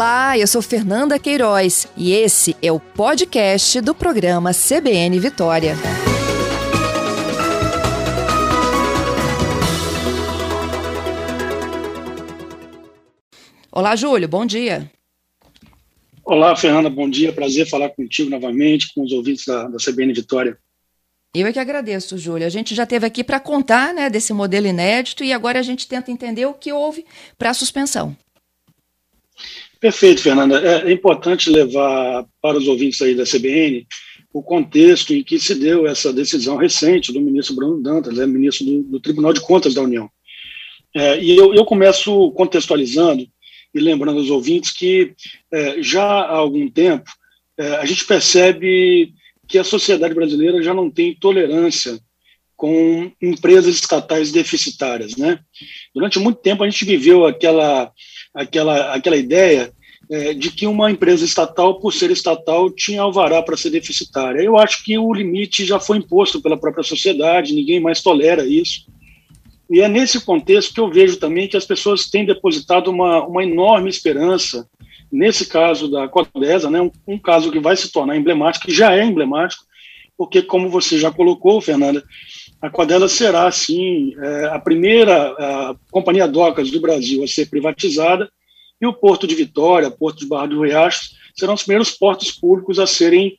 Olá, eu sou Fernanda Queiroz e esse é o podcast do programa CBN Vitória. Olá, Júlio, bom dia. Olá, Fernanda, bom dia. Prazer falar contigo novamente, com os ouvintes da, da CBN Vitória. Eu é que agradeço, Júlio. A gente já teve aqui para contar né, desse modelo inédito e agora a gente tenta entender o que houve para a suspensão. Perfeito, Fernanda. É, é importante levar para os ouvintes aí da CBN o contexto em que se deu essa decisão recente do ministro Bruno Dantas, né, ministro do, do, Tribunal de Contas da União. É, e eu, eu, começo contextualizando e lembrando aos ouvintes que é, já há algum tempo é, a gente percebe que a sociedade brasileira já não tem tolerância com empresas estatais deficitárias, né? Durante muito tempo a gente viveu aquela aquela, aquela ideia é, de que uma empresa estatal, por ser estatal, tinha alvará para ser deficitária. Eu acho que o limite já foi imposto pela própria sociedade, ninguém mais tolera isso. E é nesse contexto que eu vejo também que as pessoas têm depositado uma, uma enorme esperança, nesse caso da Codesa, né, um, um caso que vai se tornar emblemático, que já é emblemático, porque, como você já colocou, Fernanda, a Codela será, sim, é, a primeira a companhia docas do Brasil a ser privatizada, e o Porto de Vitória, Porto de Barra do Riacho, serão os primeiros portos públicos a serem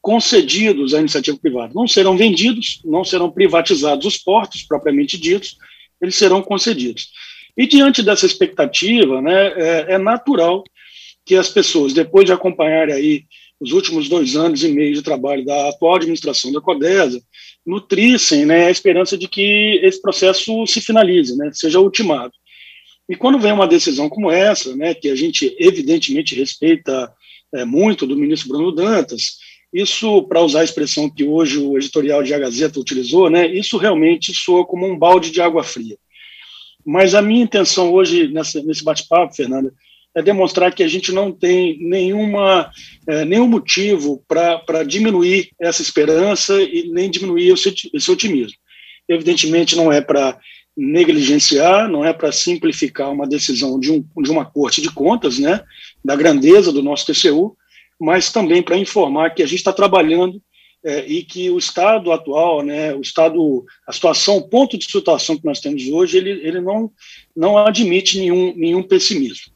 concedidos à iniciativa privada. Não serão vendidos, não serão privatizados os portos propriamente ditos, eles serão concedidos. E diante dessa expectativa, né, é, é natural que as pessoas, depois de acompanharem aí os últimos dois anos e meio de trabalho da atual administração da Codesa, nutrissem né, a esperança de que esse processo se finalize, né, seja ultimado. E quando vem uma decisão como essa, né, que a gente evidentemente respeita é, muito do ministro Bruno Dantas, isso, para usar a expressão que hoje o editorial de A Gazeta utilizou, né, isso realmente soa como um balde de água fria. Mas a minha intenção hoje, nessa, nesse bate-papo, Fernanda, é demonstrar que a gente não tem nenhuma, é, nenhum motivo para diminuir essa esperança e nem diminuir esse, otimismo. Evidentemente, não é para negligenciar, não é para simplificar uma decisão de, um, de uma corte de contas, né, da grandeza do nosso TCU, mas também para informar que a gente está trabalhando é, e que o estado atual, né, o estado, a situação, o ponto de situação que nós temos hoje, ele, ele não, não admite nenhum, nenhum pessimismo.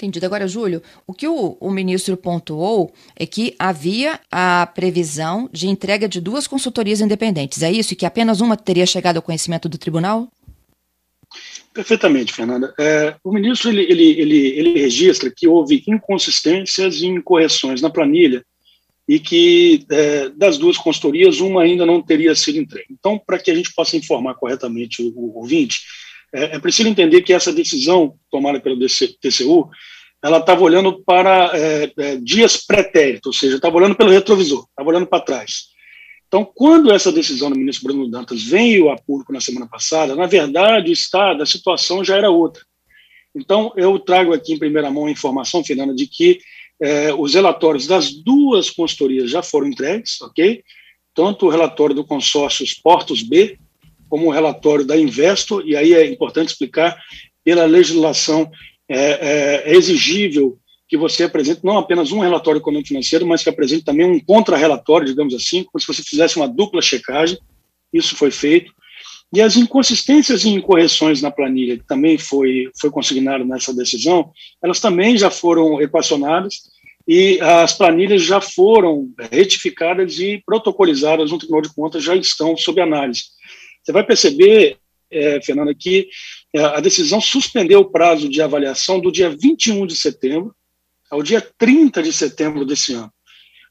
Entendido. Agora, Júlio, o que o, o, ministro pontuou é que havia a previsão de entrega de duas consultorias independentes. É isso? E que apenas uma teria chegado ao conhecimento do tribunal? Perfeitamente, Fernanda. É, o ministro ele, ele, ele, ele registra que houve inconsistências e incorreções na planilha e que é, das duas consultorias, uma ainda não teria sido entregue. Então, para que a gente possa informar corretamente o, o ouvinte, é, é preciso entender que essa decisão tomada pelo TCU, ela estava olhando para é, é, dias pretéritos, ou seja, estava olhando pelo retrovisor, estava olhando para trás. Então, quando essa decisão do ministro Bruno Dantas veio a público na semana passada, na verdade, o estado, a situação já era outra. Então, eu trago aqui em primeira mão a informação, Fernanda, de que é, os relatórios das duas consultorias já foram entregues, ok? Tanto o relatório do consórcio Portos B, como o relatório da Investo, e aí é importante explicar, pela legislação é, é, é exigível que você apresente não apenas um relatório econômico financeiro, mas que apresente também um contra-relatório, digamos assim, como se você fizesse uma dupla checagem. Isso foi feito. E as inconsistências e incorreções na planilha, que também foi, foi consignado nessa decisão, elas também já foram equacionadas e as planilhas já foram retificadas e protocolizadas no Tribunal de Contas, já estão sob análise. Você vai perceber, é, Fernanda, que é, a decisão suspendeu o prazo de avaliação do dia 21 de setembro ao dia 30 de setembro desse ano.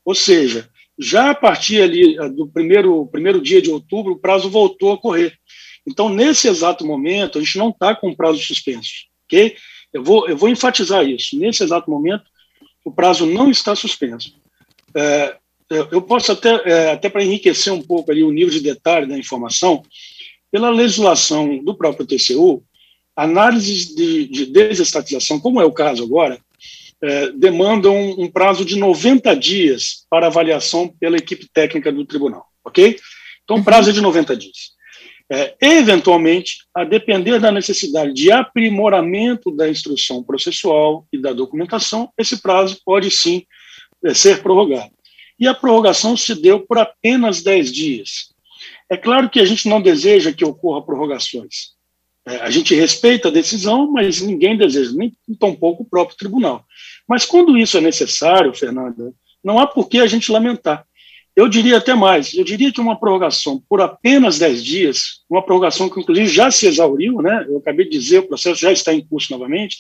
Ou seja, já a partir ali é, do primeiro, primeiro dia de outubro, o prazo voltou a correr. Então, nesse exato momento, a gente não está com o prazo suspenso, ok? Eu vou, eu vou enfatizar isso. Nesse exato momento, o prazo não está suspenso. É, eu posso até, é, até para enriquecer um pouco ali o nível de detalhe da informação, pela legislação do próprio TCU, análises de, de desestatização, como é o caso agora, é, demandam um, um prazo de 90 dias para avaliação pela equipe técnica do tribunal, ok? Então, o prazo é de 90 dias. É, eventualmente, a depender da necessidade de aprimoramento da instrução processual e da documentação, esse prazo pode sim é, ser prorrogado. E a prorrogação se deu por apenas 10 dias. É claro que a gente não deseja que ocorra prorrogações. É, a gente respeita a decisão, mas ninguém deseja, nem tampouco o próprio tribunal. Mas quando isso é necessário, Fernanda, não há por que a gente lamentar. Eu diria até mais, eu diria que uma prorrogação por apenas 10 dias, uma prorrogação que inclusive já se exauriu, né? eu acabei de dizer, o processo já está em curso novamente,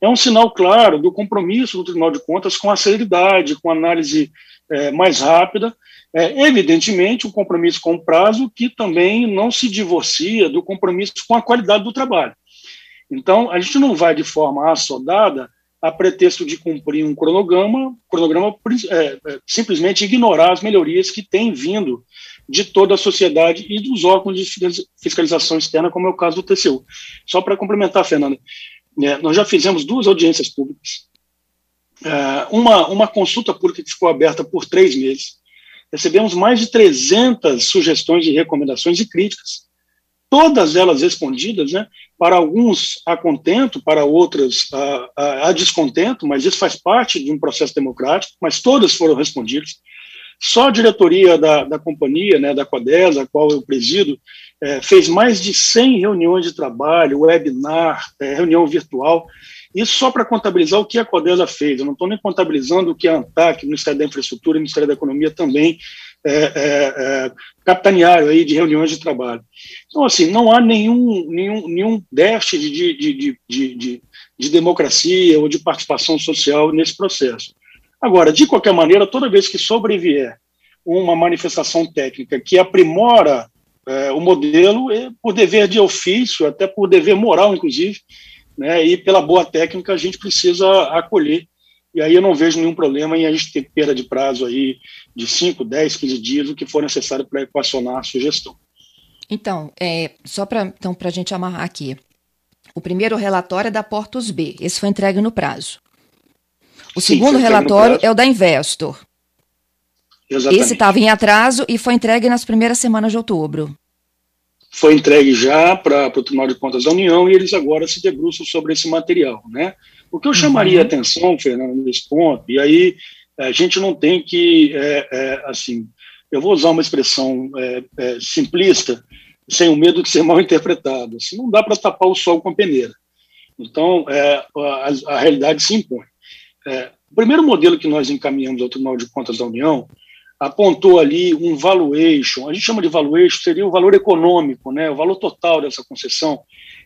é um sinal claro do compromisso do Tribunal de Contas com a celeridade, com a análise é, mais rápida, é, evidentemente um compromisso com o prazo que também não se divorcia do compromisso com a qualidade do trabalho. Então, a gente não vai de forma assodada a pretexto de cumprir um cronograma, cronograma é, é, simplesmente ignorar as melhorias que têm vindo de toda a sociedade e dos órgãos de fiscalização externa, como é o caso do TCU. Só para complementar, Fernanda, é, nós já fizemos duas audiências públicas, é, uma, uma consulta pública que ficou aberta por três meses, recebemos mais de 300 sugestões e recomendações e críticas, todas elas respondidas, né, para alguns a contento, para outras a, a, a, descontento, mas isso faz parte de um processo democrático, mas todas foram respondidas. Só a diretoria da, da companhia, né, da Codesa, a qual eu presido, é, fez mais de 100 reuniões de trabalho, webinar, é, reunião virtual, isso só para contabilizar o que a Codesa fez. Eu não estou nem contabilizando o que a ANTAC, Ministério da Infraestrutura e Ministério da Economia também é, é, é, capitanearam aí de reuniões de trabalho. Então, assim, não há nenhum, nenhum, nenhum déficit de, de, de, de, de democracia ou de participação social nesse processo. Agora, de qualquer maneira, toda vez que sobrevier uma manifestação técnica que aprimora é, o modelo, é, por dever de ofício, até por dever moral, inclusive, né, e pela boa técnica a gente precisa acolher. E aí eu não vejo nenhum problema em a gente ter perda de prazo aí de 5, 10, 15 dias, o que for necessário para equacionar a sugestão. Então, é, só para então, a gente amarrar aqui. O primeiro relatório é da Portos B, esse foi entregue no prazo. O Sim, segundo relatório é o da Investor. Exatamente. Esse estava em atraso e foi entregue nas primeiras semanas de outubro foi entregue já para o Tribunal de Contas da União e eles agora se debruçam sobre esse material. Né? O que eu chamaria uhum. atenção, Fernando, nesse ponto, e aí a gente não tem que, é, é, assim, eu vou usar uma expressão é, é simplista, sem o medo de ser mal interpretado. Assim, não dá para tapar o sol com a peneira. Então, é, a, a, realidade se impõe. É, o primeiro modelo que nós encaminhamos ao Tribunal de Contas da União apontou ali um valuation, a gente chama de valuation, seria o valor econômico, né, o valor total dessa concessão,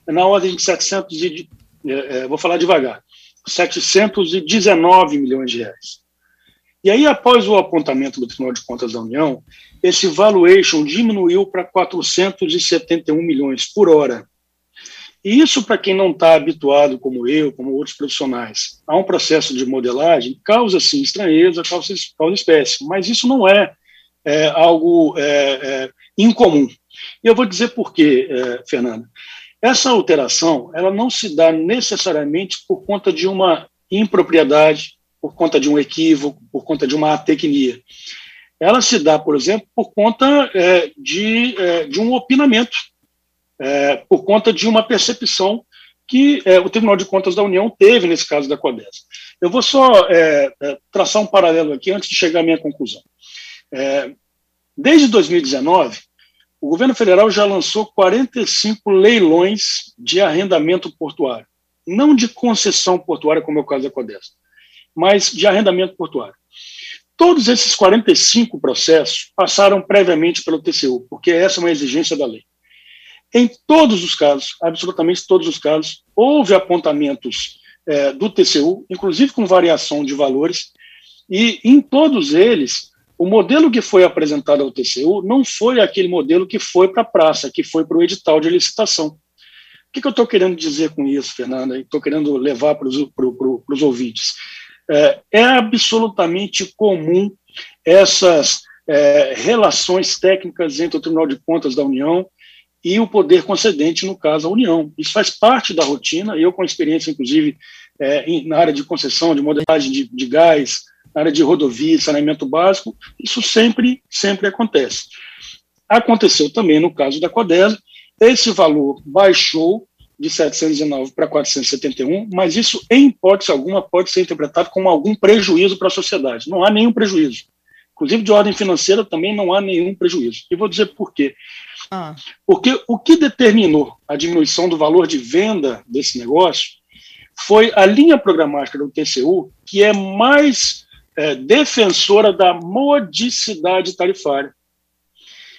na ordem de 700 e, é, é, vou falar devagar, 719 milhões de reais. E aí, após o apontamento do Tribunal de Contas da União, esse valuation diminuiu para 471 milhões por hora. E isso, para quem não está habituado, como eu, como outros profissionais, a um processo de modelagem, causa, sim, estranheza, causa, causa espécie, mas isso não é, é algo é, é, incomum. E eu vou dizer por quê, é, Fernanda. Essa alteração ela não se dá necessariamente por conta de uma impropriedade, por conta de um equívoco, por conta de uma atecnia. Ela se dá, por exemplo, por conta é, de, é, de um opinamento é, por conta de uma percepção que é, o Tribunal de Contas da União teve nesse caso da Codesa. Eu vou só é, é traçar um paralelo aqui antes de chegar à minha conclusão. É, desde 2019, o governo federal já lançou 45 leilões de arrendamento portuário, não de concessão portuária, como é o caso da Codesa, mas de arrendamento portuário. Todos esses 45 processos passaram previamente pelo TCU, porque essa é uma exigência da lei. Em todos os casos, absolutamente todos os casos, houve apontamentos é, do TCU, inclusive com variação de valores, e em todos eles, o modelo que foi apresentado ao TCU não foi aquele modelo que foi para a praça, que foi para o edital de licitação. O que, que eu estou querendo dizer com isso, Fernanda? Estou querendo levar para os ouvintes. É, é, absolutamente comum essas é, relações técnicas entre o Tribunal de Contas da União e o poder concedente, no caso, a União. Isso faz parte da rotina, eu com experiência, inclusive, é, na área de concessão, de modelagem de, de gás, na área de rodovia, saneamento básico, isso sempre, sempre acontece. Aconteceu também no caso da Codesa, esse valor baixou de 719 para 471, mas isso, em hipótese alguma, pode ser interpretado como algum prejuízo para a sociedade. Não há nenhum prejuízo. Inclusive, de ordem financeira, também não há nenhum prejuízo. E vou dizer por quê. Ah. Porque o que determinou a diminuição do valor de venda desse negócio foi a linha programática do TCU, que é mais é, defensora da modicidade tarifária.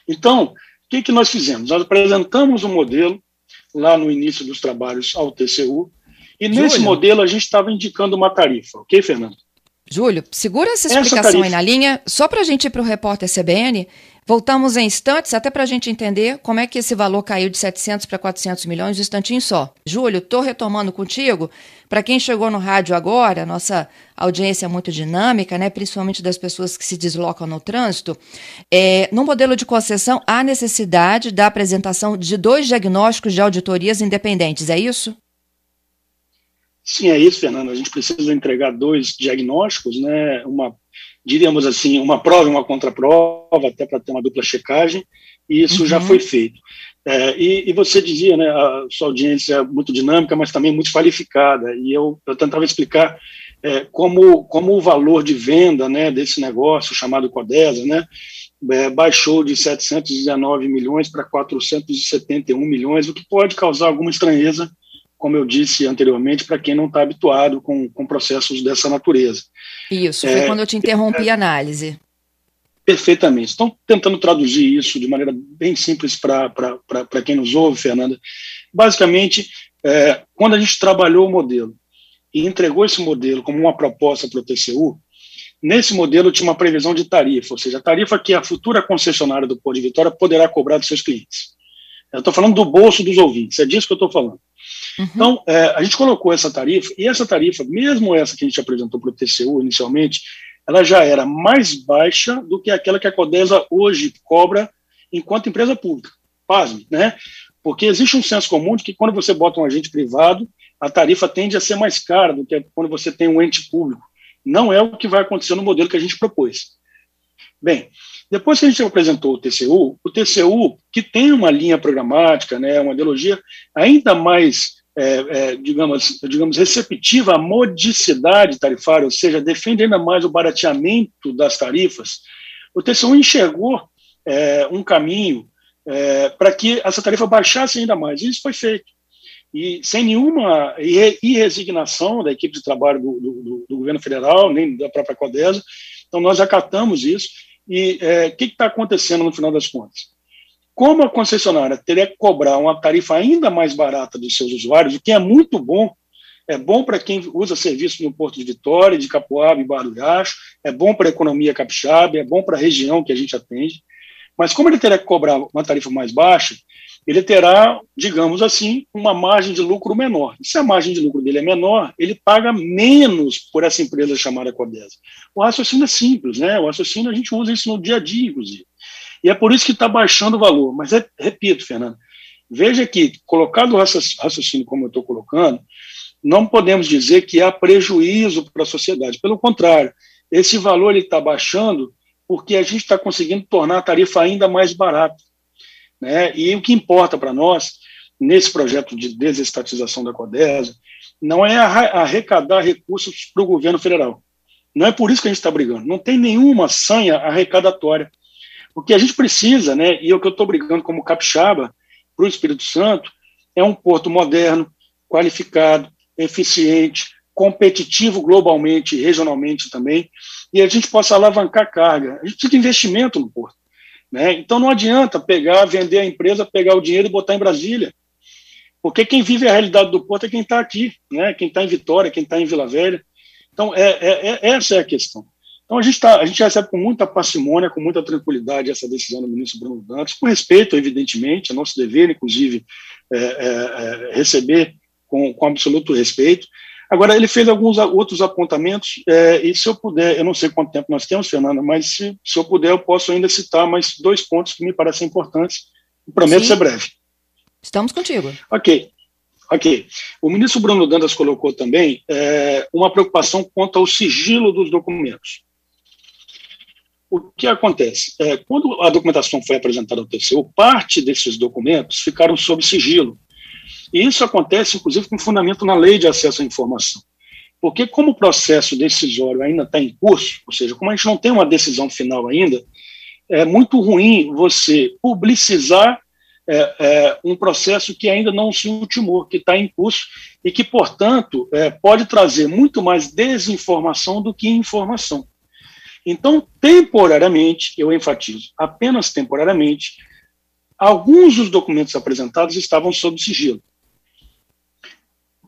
Então, o que, que nós fizemos? Nós apresentamos um modelo lá no início dos trabalhos ao TCU, e Júlio. nesse modelo a gente estava indicando uma tarifa, ok, Fernando? Júlio, segura essa explicação essa aí na linha, só para a gente ir para o repórter CBN. Voltamos em instantes, até para a gente entender como é que esse valor caiu de 700 para 400 milhões, um instantinho só. Júlio, estou retomando contigo. Para quem chegou no rádio agora, nossa audiência é muito dinâmica, né, principalmente das pessoas que se deslocam no trânsito. É, no modelo de concessão, há necessidade da apresentação de dois diagnósticos de auditorias independentes, é isso? Sim, é isso, Fernando. A gente precisa entregar dois diagnósticos, né? Uma diríamos assim, uma prova e uma contraprova, até para ter uma dupla checagem, e isso uhum. já foi feito. É, e, e, você dizia, né, a sua audiência é muito dinâmica, mas também muito qualificada, e eu, eu tentava explicar é, como, como o valor de venda né, desse negócio chamado Codesa, né, é, baixou de 719 milhões para 471 milhões, o que pode causar alguma estranheza como eu disse anteriormente, para quem não está habituado com, com processos dessa natureza. Isso, foi é, quando eu te interrompi é, a análise. Perfeitamente. Estão tentando traduzir isso de maneira bem simples para quem nos ouve, Fernanda. Basicamente, é, quando a gente trabalhou o modelo e entregou esse modelo como uma proposta para o TCU, nesse modelo tinha uma previsão de tarifa, ou seja, a tarifa que a futura concessionária do Pô de Vitória poderá cobrar dos seus clientes. Eu estou falando do bolso dos ouvintes, é disso que eu estou falando. Uhum. Então, é, a gente colocou essa tarifa, e essa tarifa, mesmo essa que a gente apresentou para o TCU inicialmente, ela já era mais baixa do que aquela que a Codesa hoje cobra enquanto empresa pública. Pasme, né? Porque existe um senso comum de que quando você bota um agente privado, a tarifa tende a ser mais cara do que quando você tem um ente público. Não é o que vai acontecer no modelo que a gente propôs. Bem, depois que a gente apresentou o TCU, o TCU, que tem uma linha programática, né, uma ideologia ainda mais, é, é, digamos, digamos, receptiva à modicidade tarifária, ou seja, defende ainda mais o barateamento das tarifas, o TCU enxergou é, um caminho é, para que essa tarifa baixasse ainda mais, e isso foi feito. E sem nenhuma irresignação da equipe de trabalho do, do, do governo federal, nem da própria CODESA, então nós acatamos isso, e o é, que está acontecendo no final das contas? Como a concessionária teria que cobrar uma tarifa ainda mais barata dos seus usuários, o que é muito bom, é bom para quem usa serviço no Porto de Vitória, de Capoaba e Barulhacho, é bom para a economia capixaba, é bom para a região que a gente atende, mas como ele teria que cobrar uma tarifa mais baixa, ele terá, digamos assim, uma margem de lucro menor. E se a margem de lucro dele é menor, ele paga menos por essa empresa chamada Codesa. O raciocínio é simples, né? O raciocínio a gente usa isso no dia a dia, inclusive. E é por isso que está baixando o valor. Mas, é, repito, Fernando, veja que, colocado o raciocínio como eu estou colocando, não podemos dizer que há prejuízo para a sociedade. Pelo contrário, esse valor está baixando porque a gente está conseguindo tornar a tarifa ainda mais barata. Né? E o que importa para nós, nesse projeto de desestatização da CODESA, não é arrecadar recursos para o governo federal. Não é por isso que a gente está brigando. Não tem nenhuma sanha arrecadatória. O que a gente precisa, né, e é o que eu estou brigando como capixaba para o Espírito Santo, é um porto moderno, qualificado, eficiente, competitivo globalmente e regionalmente também, e a gente possa alavancar carga. A gente precisa de investimento no porto. Né? Então não adianta pegar, vender a empresa, pegar o dinheiro e botar em Brasília. Porque quem vive a realidade do porto é quem está aqui, né? quem está em Vitória, quem está em Vila Velha. Então, é, é, é, essa é a questão. Então, a gente, tá, a gente recebe com muita parcimônia, com muita tranquilidade essa decisão do ministro Bruno Dantas, com respeito, evidentemente, é nosso dever, inclusive, é, é, é, receber com, com absoluto respeito. Agora, ele fez alguns outros apontamentos, é, e se eu puder, eu não sei quanto tempo nós temos, Fernanda, mas se, se eu puder, eu posso ainda citar mais dois pontos que me parecem importantes. Prometo Sim. ser breve. Estamos contigo. Ok. Ok. O ministro Bruno Dantas colocou também é, uma preocupação quanto ao sigilo dos documentos. o que acontece? É, quando a documentação foi apresentada ao TCU, parte desses documentos ficaram sob sigilo. E isso acontece, inclusive, com fundamento na lei de acesso à informação. Porque, como o processo decisório ainda está em curso, ou seja, como a gente não tem uma decisão final ainda, é muito ruim você publicizar é, é, um processo que ainda não se ultimou, que está em curso e que, portanto, é, pode trazer muito mais desinformação do que informação. Então, temporariamente, eu enfatizo, apenas temporariamente, alguns dos documentos apresentados estavam sob sigilo.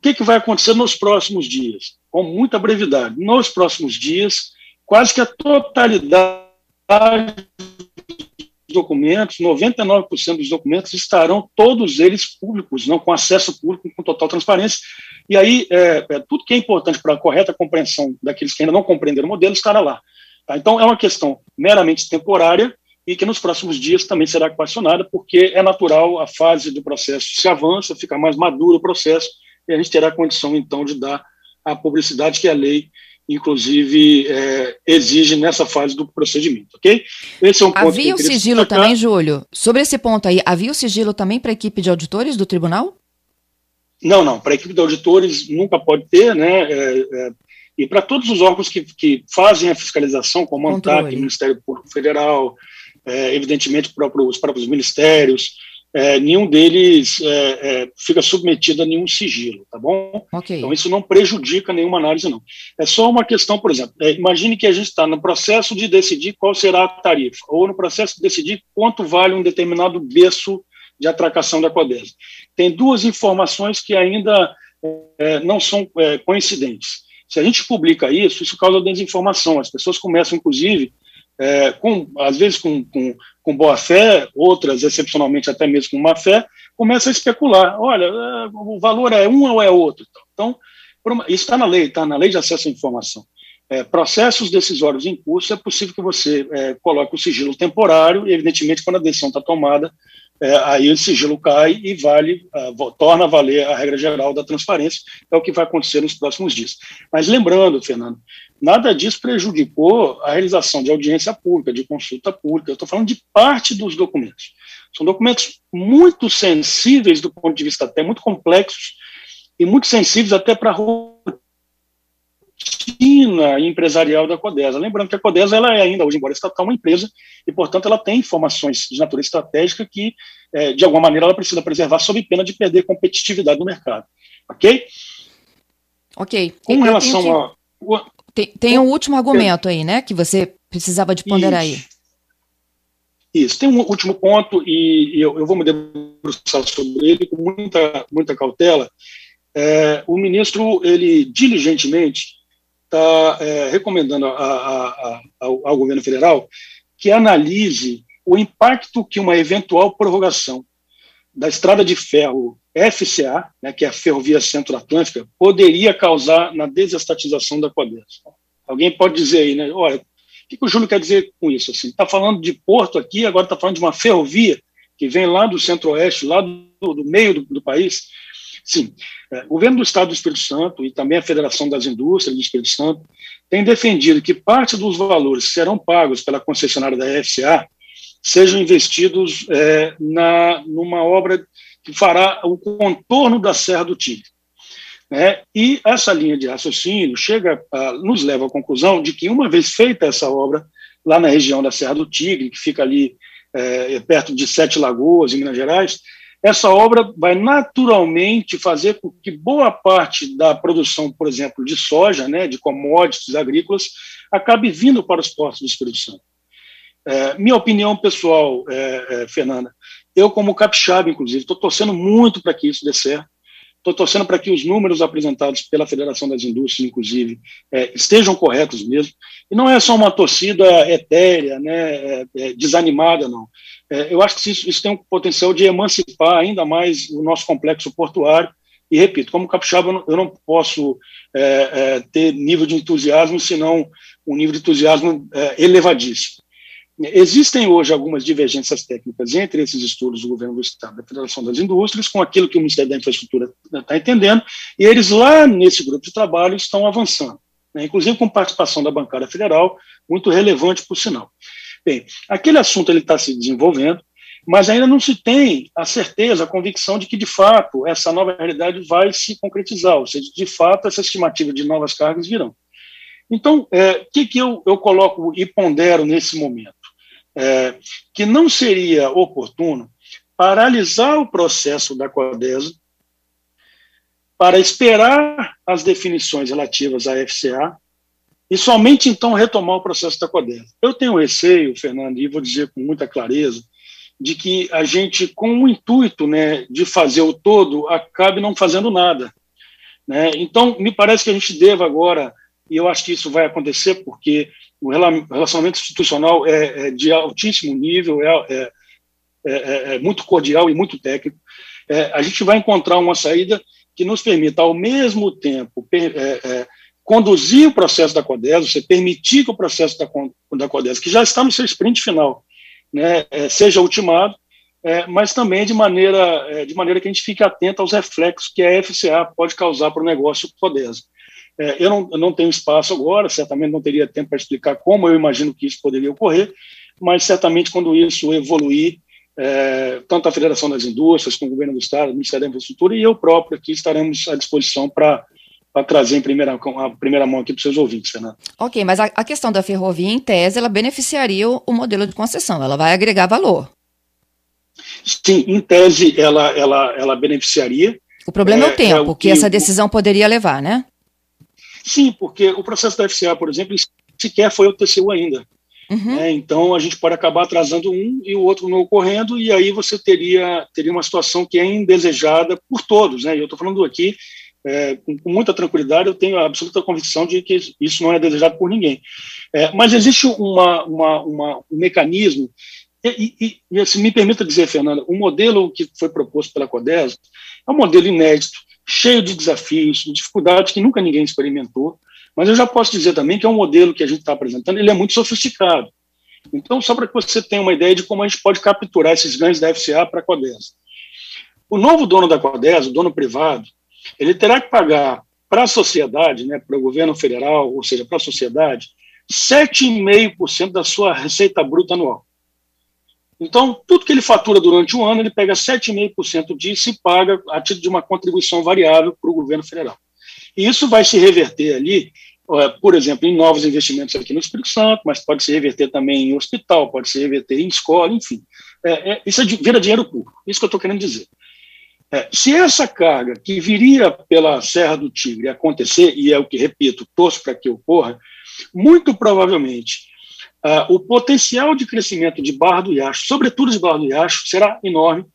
Que, que vai acontecer nos próximos dias? Com muita brevidade. Nos próximos dias, quase que a totalidade dos documentos, 99% dos documentos estarão todos eles públicos, não com acesso público, com total transparência. E aí, é, é, tudo que é importante para a correta compreensão daqueles que ainda não compreenderam o modelo estará lá. Tá? Então, é uma questão meramente temporária e que nos próximos dias também será equacionada, porque é natural a fase do processo se avança, fica mais maduro o processo, e a gente terá condição, então, de dar a publicidade que a lei, inclusive, é, exige nessa fase do procedimento, ok? Esse é um ponto Havia o sigilo destacar. também, Júlio? Sobre esse ponto aí, havia o sigilo também para a equipe de auditores do tribunal? Não, não. Para a equipe de auditores nunca pode ter, né? É, é, e para todos os órgãos que, que fazem a fiscalização, como o ANTAC, Ministério Público Federal, é, evidentemente próprio, os próprios ministérios, é, nenhum deles é, é, fica submetido a nenhum sigilo, tá bom? Okay. Então isso não prejudica nenhuma análise, não. É só uma questão, por exemplo, é, imagine que a gente está no processo de decidir qual será a tarifa, ou no processo de decidir quanto vale um determinado berço de atracação da CODESA. Tem duas informações que ainda é, não são coincidentes. Se a gente publica isso, isso causa desinformação. As pessoas começam, inclusive, é, com, às vezes com, com, com, boa fé, outras, excepcionalmente, até mesmo com má fé, começam a especular. Olha, é, o valor é um ou é outro. Então, isso está na lei, está na lei de acesso à informação. É, processos decisórios em curso, é possível que você é, coloque o sigilo temporário, e, evidentemente, quando a decisão está tomada, é, aí o sigilo cai e vale, uh, torna a valer a regra geral da transparência, é o que vai acontecer nos próximos dias. Mas lembrando, Fernando, nada disso prejudicou a realização de audiência pública, de consulta pública, eu estou falando de parte dos documentos. São documentos muito sensíveis do ponto de vista até muito complexos e muito sensíveis até para a rotina empresarial da Codesa. Lembrando que a Codesa ela é ainda, hoje, embora estatal, uma empresa, e, portanto, ela tem informações de natureza estratégica que, é, de alguma maneira, ela precisa preservar sob pena de perder competitividade no mercado. Ok? Ok. Com relação que... a. Tem, tem um último argumento aí, né, que você precisava de ponderar Isso. aí. Isso, tem um último ponto, e, eu, eu, vou me debruçar sobre ele com muita, muita cautela. É, o ministro, ele diligentemente está é, recomendando a, a, a, ao, governo federal que analise o impacto que uma eventual prorrogação da estrada de ferro FCA, né, que é a Ferrovia Centro-Atlântica, poderia causar na desestatização da Codesa. Alguém pode dizer aí, né? Olha, o que, que o Júlio quer dizer com isso? Está assim, falando de porto aqui, agora está falando de uma ferrovia que vem lá do centro-oeste, lá do, do meio do, do país. Sim, é, o governo do Estado do Espírito Santo e também a Federação das Indústrias do Espírito Santo tem defendido que parte dos valores que serão pagos pela concessionária da FCA sejam investidos é, na, numa obra que fará o contorno da Serra do Tigre. Né? E essa linha de raciocínio chega a, nos leva à conclusão de que, uma vez feita essa obra, lá na região da Serra do Tigre, que fica ali é, perto de Sete Lagoas, em Minas Gerais, essa obra vai naturalmente fazer com que boa parte da produção, por exemplo, de soja, né, de commodities agrícolas, acabe vindo para os portos do Espírito Santo. É, minha opinião pessoal, é, é, Fernanda, eu como capixaba, inclusive, estou torcendo muito para que isso dê certo, estou torcendo para que os números apresentados pela Federação das Indústrias, inclusive, é, estejam corretos mesmo, e não é só uma torcida etérea, né, é, é, desanimada, não. É, eu acho que isso, isso, tem um potencial de emancipar ainda mais o nosso complexo portuário. E repito, como capixaba, eu não, eu não posso é, é, ter nível de entusiasmo, senão um nível de entusiasmo é, elevadíssimo. Existem hoje algumas divergências técnicas entre esses estudos do governo do Estado, da Federação das Indústrias, com aquilo que o Ministério da Infraestrutura está entendendo, e eles lá nesse grupo de trabalho estão avançando. né, inclusive com participação da bancada federal, muito relevante, por sinal. Bem, aquele assunto ele está se desenvolvendo, mas ainda não se tem a certeza, a convicção de que, de fato, essa nova realidade vai se concretizar, ou seja, de fato, essa estimativa de novas cargas virão. Então, o é, que, que eu, eu coloco e pondero nesse momento? É, que não seria oportuno paralisar o processo da CODESA para esperar as definições relativas à FCA e somente então retomar o processo da CODESA. Eu tenho receio, Fernando, e vou dizer com muita clareza, de que a gente, com o intuito né, de fazer o todo, acabe não fazendo nada. Né? Então, me parece que a gente deva agora, e eu acho que isso vai acontecer, porque o relacionamento institucional é, é de altíssimo nível, é, é, é, é muito cordial e muito técnico. É, a gente vai encontrar uma saída que nos permita, ao mesmo tempo, é, conduzir o processo da CODES, você permitir que o processo da, da CODES, que já está no seu sprint final, né, é, seja ultimado, é, mas também de maneira, é, de maneira que a gente fique atento aos reflexos que a FCA pode causar para o negócio Codesa. É, eu, não, eu não tenho espaço agora, certamente não teria tempo para explicar como eu imagino que isso poderia ocorrer, mas certamente quando isso evoluir, é, tanto a Federação das Indústrias, como o Governo do Estado, o Ministério da Infraestrutura e eu próprio aqui estaremos à disposição para para trazer em primeira, a primeira mão aqui para os seus ouvintes, Fernando. Ok, mas a, a, questão da ferrovia, em tese, ela beneficiaria o, o, modelo de concessão, ela vai agregar valor. Sim, em tese, ela, ela, ela beneficiaria. O problema é, é o tempo é o que, que, essa decisão poderia levar, né? Sim, porque o processo da FCA, por exemplo, sequer foi o TCU ainda. Uhum. É, então a gente pode acabar atrasando um e o outro não ocorrendo, e aí você teria, teria uma situação que é indesejada por todos. Né? Eu estou falando aqui é, com, muita tranquilidade, eu tenho a absoluta convicção de que isso não é desejado por ninguém. É, mas existe uma, uma, uma, um mecanismo, e, e, e assim, me permita dizer, Fernanda, o modelo que foi proposto pela CODES é um modelo inédito, cheio de desafios, de dificuldades que nunca ninguém experimentou, mas eu já posso dizer também que é um modelo que a gente está apresentando, ele é muito sofisticado. Então, só para que você tenha uma ideia de como a gente pode capturar esses ganhos da FCA para a CODES. O novo dono da CODES, o dono privado, ele terá que pagar para a sociedade, né, para o governo federal, ou seja, para a sociedade, 7,5% da sua receita bruta anual. Então, tudo que ele fatura durante um ano, ele pega 7,5% disso e paga a título de uma contribuição variável para o governo federal. E isso vai se reverter ali, por exemplo, em novos investimentos aqui no Espírito Santo, mas pode se reverter também em hospital, pode se reverter em escola, enfim. É, é, isso é, vira dinheiro público, isso que eu estou querendo dizer. É, se essa carga que viria pela Serra do Tigre acontecer, e é o que, repito, torço para que ocorra, muito provavelmente uh, o potencial de crescimento de Barra do Iacho, sobretudo de Barra do Iacho, será enorme.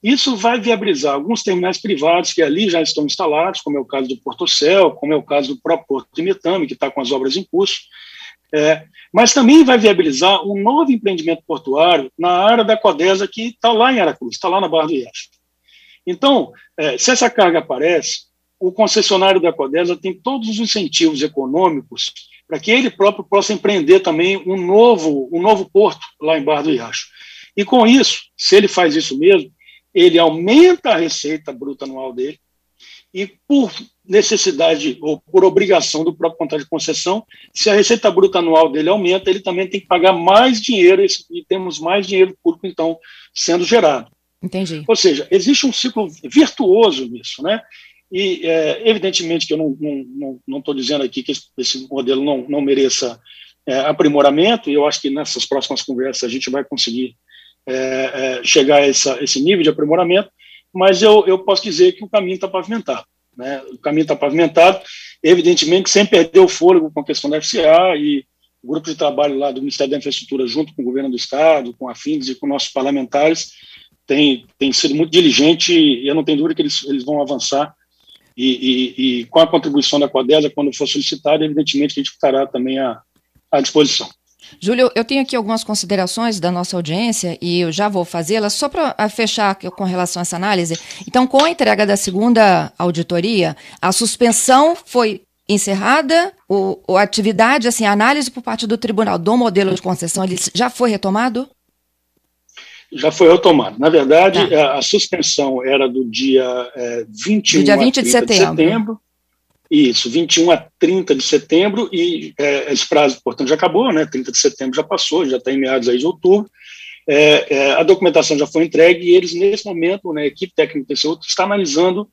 Isso vai viabilizar alguns terminais privados que ali já estão instalados, como é o caso do Porto Céu, como é o caso do próprio Porto de Metame, que está com as obras em curso, é, mas também vai viabilizar um novo empreendimento portuário na área da Codesa, que está lá em Aracruz, está lá na Barra do Iacho. Então, é, se essa carga aparece, o concessionário da Codesa tem todos os incentivos econômicos para que ele próprio possa empreender também um novo, um novo porto lá em Barra do Riacho. E com isso, se ele faz isso mesmo, ele aumenta a receita bruta anual dele e por necessidade ou por obrigação do próprio contrato de concessão, se a receita bruta anual dele aumenta, ele também tem que pagar mais dinheiro e temos mais dinheiro público então sendo gerado. Entendi. Ou seja, existe um ciclo virtuoso nisso, né? E, é, evidentemente, que eu não estou não, não, não dizendo aqui que esse, modelo não, não mereça é, aprimoramento, e eu acho que nessas próximas conversas a gente vai conseguir é, é chegar a essa, esse nível de aprimoramento, mas eu, eu posso dizer que o caminho está pavimentado. Né? O caminho está pavimentado, evidentemente, sem perder o fôlego com a questão da FCA e o grupo de trabalho lá do Ministério da Infraestrutura, junto com o governo do Estado, com a FINDES e com nossos parlamentares, tem, tem sido muito diligente e eu não tenho dúvida que eles, eles vão avançar. E, e, e com a contribuição da Codesa, quando for solicitada, evidentemente a gente estará também à, à disposição. Júlio, eu tenho aqui algumas considerações da nossa audiência e eu já vou fazê-las só para fechar com relação a essa análise. Então, com a entrega da segunda auditoria, a suspensão foi encerrada, o, a atividade, assim, a análise por parte do tribunal do modelo de concessão, ele já foi retomado? Já foi retomado. Na verdade, tá. a, a, suspensão era do dia é, 21 do dia 20 de setembro. de setembro. Isso, 21 a 30 de setembro, e é, esse prazo, portanto, já acabou, né? 30 de setembro já passou, já está em meados aí de outubro. É, é, a documentação já foi entregue e eles, nesse momento, né, a equipe técnica do TCU está analisando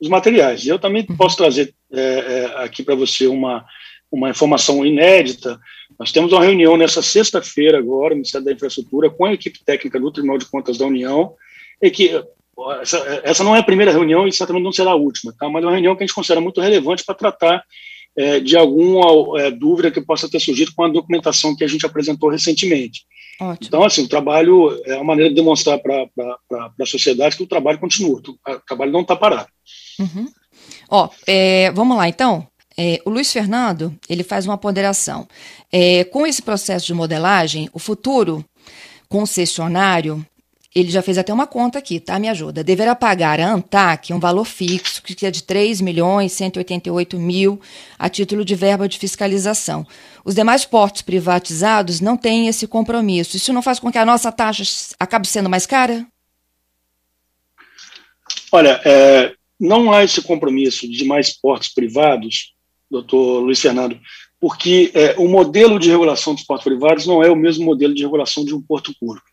os materiais. Eu também uhum. posso trazer é, é, aqui para você uma, uma informação inédita. Nós temos uma reunião nessa sexta-feira agora, no Ministério da Infraestrutura, com a equipe técnica do Tribunal de Contas da União, e que essa, essa não é a primeira reunião e certamente não será a última, tá? mas é uma reunião que a gente considera muito relevante para tratar é, de alguma é, dúvida que possa ter surgido com a documentação que a gente apresentou recentemente. Ótimo. Então, assim, o trabalho é uma maneira de demonstrar para a sociedade que o trabalho continua, o trabalho não está parado. Uhum. Ó, é, vamos lá, então. É, o Luiz Fernando ele faz uma ponderação. É, com esse processo de modelagem, o futuro concessionário ele já fez até uma conta aqui, tá? Me ajuda. Deverá pagar a ANTAC um valor fixo, que é de 3 milhões 188 mil, a título de verba de fiscalização. Os demais portos privatizados não têm esse compromisso. Isso não faz com que a nossa taxa acabe sendo mais cara? Olha, é, não há esse compromisso de mais portos privados, doutor Luiz Fernando, porque é, o modelo de regulação dos portos privados não é o mesmo modelo de regulação de um porto público.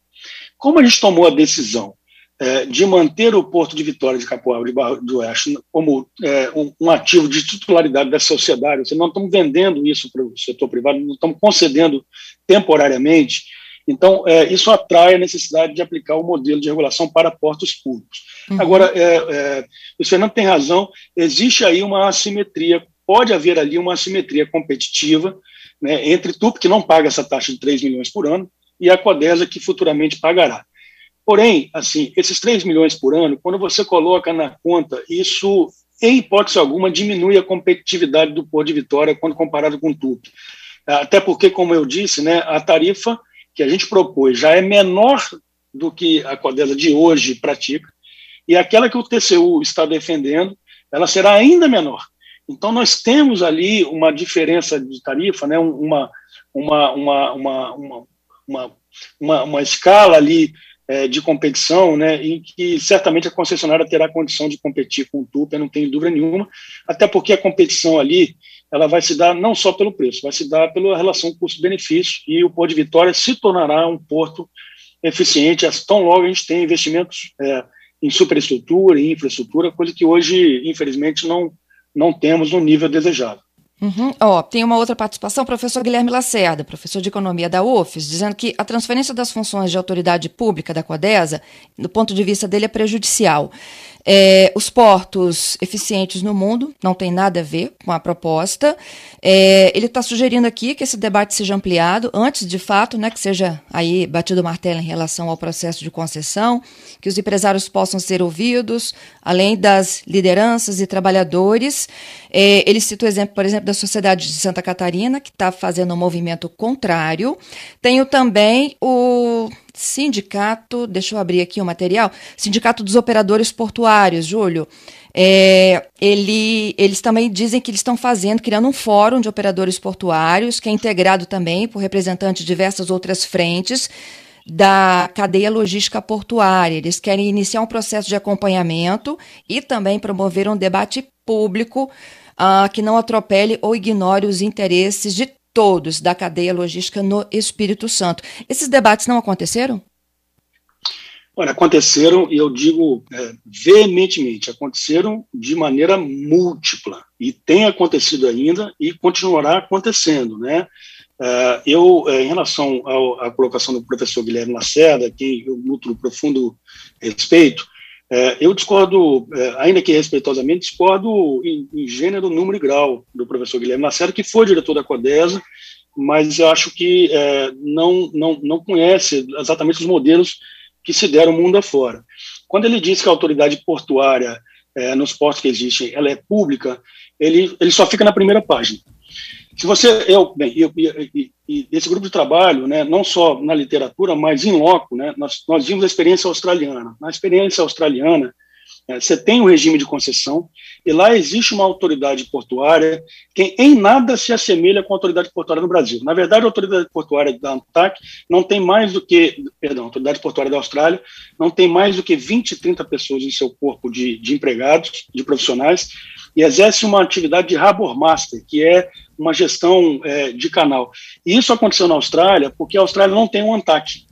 Como a gente tomou a decisão é, de manter o Porto de Vitória de Capoeira de Barro do Oeste como é, um, um, ativo de titularidade da sociedade, seja, não estamos vendendo isso para o setor privado, não estamos concedendo temporariamente, então é, isso atrai a necessidade de aplicar o modelo de regulação para portos públicos. Uhum. Agora, é, é, o Fernando tem razão, existe aí uma assimetria, pode haver ali uma assimetria competitiva né, entre TUP, que não paga essa taxa de 3 milhões por ano, e a Codesa, que futuramente pagará. Porém, assim, esses 3 milhões por ano, quando você coloca na conta, isso, em hipótese alguma, diminui a competitividade do Porto de Vitória quando comparado com o TUP. Até porque, como eu disse, né, a tarifa que a gente propôs já é menor do que a Codesa de hoje pratica, e aquela que o TCU está defendendo, ela será ainda menor. Então, nós temos ali uma diferença de tarifa, né, uma, uma, uma, uma, uma, uma, uma escala ali é, de competição, né, em que certamente a concessionária terá condição de competir com o TUP, eu não tenho dúvida nenhuma, até porque a competição ali ela vai se dar não só pelo preço, vai se dar pela relação custo-benefício, e o Porto de Vitória se tornará um porto eficiente, tão logo a gente tem investimentos é, em superestrutura e infraestrutura, coisa que hoje, infelizmente, não, não temos no nível desejado. Uhum. Oh, tem uma outra participação, professor Guilherme Lacerda, professor de economia da UFES, dizendo que a transferência das funções de autoridade pública da CODESA, do ponto de vista dele, é prejudicial. É, os portos eficientes no mundo não tem nada a ver com a proposta. É, ele está sugerindo aqui que esse debate seja ampliado antes, de fato, né, que seja aí batido o martelo em relação ao processo de concessão, que os empresários possam ser ouvidos, além das lideranças e trabalhadores. É, ele cita o exemplo, por exemplo, da Sociedade de Santa Catarina, que está fazendo um movimento contrário. Tenho também o sindicato, deixa eu abrir aqui o material, Sindicato dos Operadores Portuários, Júlio. É, ele, eles também dizem que eles estão fazendo, criando um fórum de operadores portuários, que é integrado também por representantes de diversas outras frentes da cadeia logística portuária. Eles querem iniciar um processo de acompanhamento e também promover um debate público uh, que não atropele ou ignore os interesses de todos da cadeia logística no Espírito Santo. Esses debates não aconteceram? Olha, aconteceram, e eu digo é, veementemente, aconteceram de maneira múltipla, e tem acontecido ainda e continuará acontecendo. Né? É, eu, é, em relação ao, à colocação do professor Guilherme Lacerda, que eu nutro profundo respeito, é, eu discordo, é, ainda que respeitosamente, discordo em, em, gênero, número e grau do professor Guilherme Lacerda, que foi diretor da CODESA, mas eu acho que é, não, não, não conhece exatamente os modelos que se deram mundo afora. Quando ele diz que a autoridade portuária é, nos portos que existem ela é pública, ele, ele só fica na primeira página. Se você, eu, bem, eu, e, e, esse grupo de trabalho, né, não só na literatura, mas em loco, né, nós, nós vimos a experiência australiana. Na experiência australiana, você tem o um regime de concessão, e lá existe uma autoridade portuária que em nada se assemelha com a autoridade portuária no Brasil. Na verdade, a autoridade portuária da ANTAC não tem mais do que, perdão, a autoridade portuária da Austrália não tem mais do que 20, 30 pessoas em seu corpo de, de empregados, de profissionais, e exerce uma atividade de Harbour Master, que é uma gestão é, de canal. E isso aconteceu na Austrália porque a Austrália não tem um ANTAC.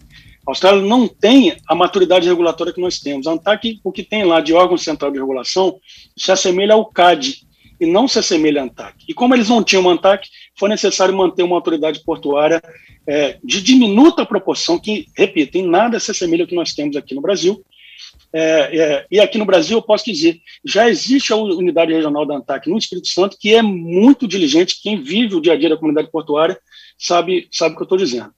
A Austrália não tem a maturidade regulatória que nós temos. A ANTAC, o que tem lá de órgão central de regulação, se assemelha ao CAD e não se assemelha à ANTAC. E como eles não tinham uma ANTAC, foi necessário manter uma autoridade portuária é, de diminuta proporção, que, repito, em nada se assemelha ao que nós temos aqui no Brasil. É, é, e aqui no Brasil, eu posso dizer, já existe a unidade regional da ANTAC no Espírito Santo, que é muito diligente. Quem vive o dia a dia da comunidade portuária sabe, sabe o que eu estou dizendo.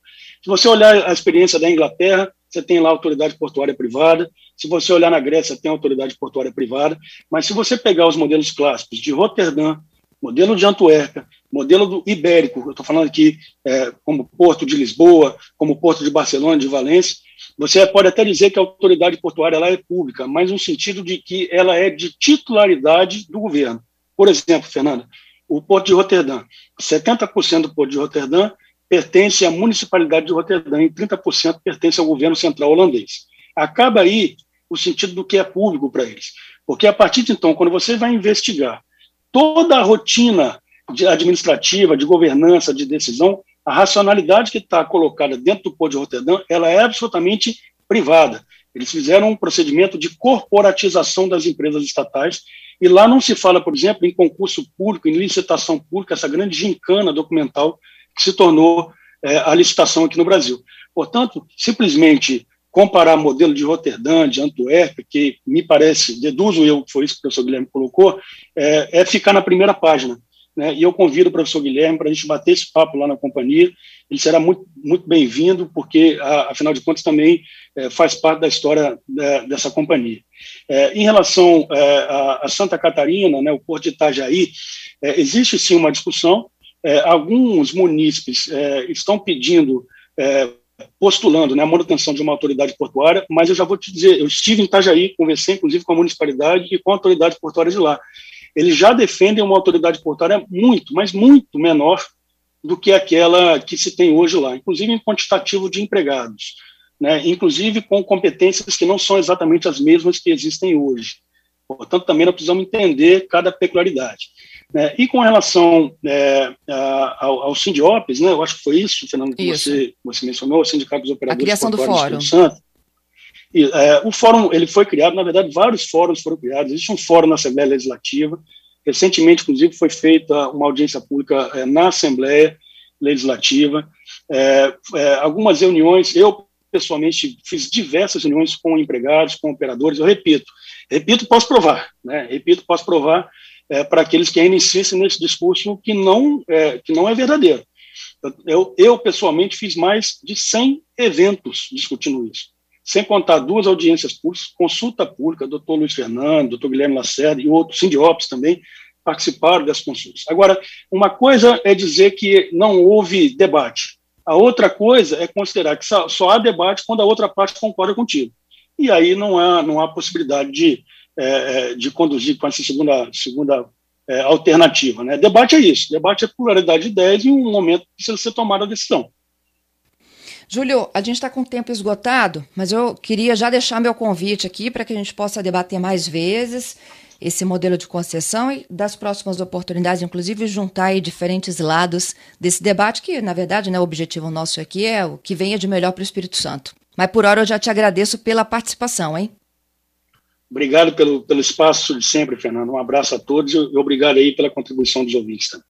Se você olhar a experiência da Inglaterra, você tem lá autoridade portuária privada. Se você olhar na Grécia, tem autoridade portuária privada. Mas se você pegar os modelos clássicos de Roterdã, modelo de Antuérpia, modelo do ibérico, eu estou falando aqui é, como Porto de Lisboa, como Porto de Barcelona, de Valência, você pode até dizer que a autoridade portuária lá é pública, mas no sentido de que ela é de titularidade do governo. Por exemplo, Fernanda, o Porto de Roterdã, 70% do Porto de Roterdã pertence à municipalidade de Roterdã e 30% pertence ao governo central holandês. Acaba aí o sentido do que é público para eles. Porque a partir de então, quando você vai investigar toda a rotina de administrativa, de governança, de decisão, a racionalidade que está colocada dentro do Porto de Roterdã, ela é absolutamente privada. Eles fizeram um procedimento de corporatização das empresas estatais, e lá não se fala, por exemplo, em concurso público, em licitação pública, essa grande gincana documental que se tornou é, a licitação aqui no Brasil. Portanto, simplesmente comparar modelo de Roterdã, de Antuérpia, que me parece, deduzo eu, foi isso que o professor Guilherme colocou, é, é ficar na primeira página. Né? E eu convido o professor Guilherme para a gente bater esse papo lá na companhia. Ele será muito, muito bem-vindo, porque, afinal de contas, também é, faz parte da história é, dessa companhia. É, em relação é, a, a, Santa Catarina, né, o Porto de Itajaí, é, existe sim uma discussão, é, alguns munícipes é, estão pedindo, é, postulando né, a manutenção de uma autoridade portuária, mas eu já vou te dizer, eu estive em Itajaí, conversei inclusive com a municipalidade e com a autoridade portuária de lá. Eles já defendem uma autoridade portuária muito, mas muito menor do que aquela que se tem hoje lá, inclusive em quantitativo de empregados, né, inclusive com competências que não são exatamente as mesmas que existem hoje. Portanto, também nós precisamos entender cada peculiaridade. Né? E com relação é, ao, ao Sindiops, né, eu acho que foi isso, Fernando, que isso. Você, você mencionou, o Sindicato dos Operadores A criação do fórum. Santo. E, é, o fórum ele foi criado, na verdade, vários fóruns foram criados. Existe um fórum na Assembleia Legislativa. Recentemente, inclusive, foi feita uma audiência pública é, na Assembleia Legislativa. É, é, algumas reuniões, eu pessoalmente fiz diversas reuniões com empregados, com operadores. Eu repito, repito, posso provar, né? Repito, posso provar é, para aqueles que ainda insistem nesse discurso que não é, que não é verdadeiro. Eu, eu, pessoalmente, fiz mais de 100 eventos discutindo isso, sem contar duas audiências públicas, consulta pública, doutor Luiz Fernando, doutor Guilherme Lacerda e outros sindiops também participaram dessas consultas. Agora, uma coisa é dizer que não houve debate, a outra coisa é considerar que só, só há debate quando a outra parte concorda contigo. E aí não há, não há possibilidade de, é, é, de conduzir com essa segunda, segunda é, alternativa. Né? Debate é isso, debate é pluralidade de ideias e um momento precisa ser tomada a decisão. Júlio, a gente está com o tempo esgotado, mas eu queria já deixar meu convite aqui para que a gente possa debater mais vezes esse modelo de concessão e das próximas oportunidades, inclusive juntar aí diferentes lados desse debate, que na verdade né, o objetivo nosso aqui é o que venha de melhor para o Espírito Santo. Mas por hora eu já te agradeço pela participação, hein? Obrigado pelo, pelo espaço de sempre, Fernando. Um abraço a todos e obrigado aí pela contribuição dos ouvintes também.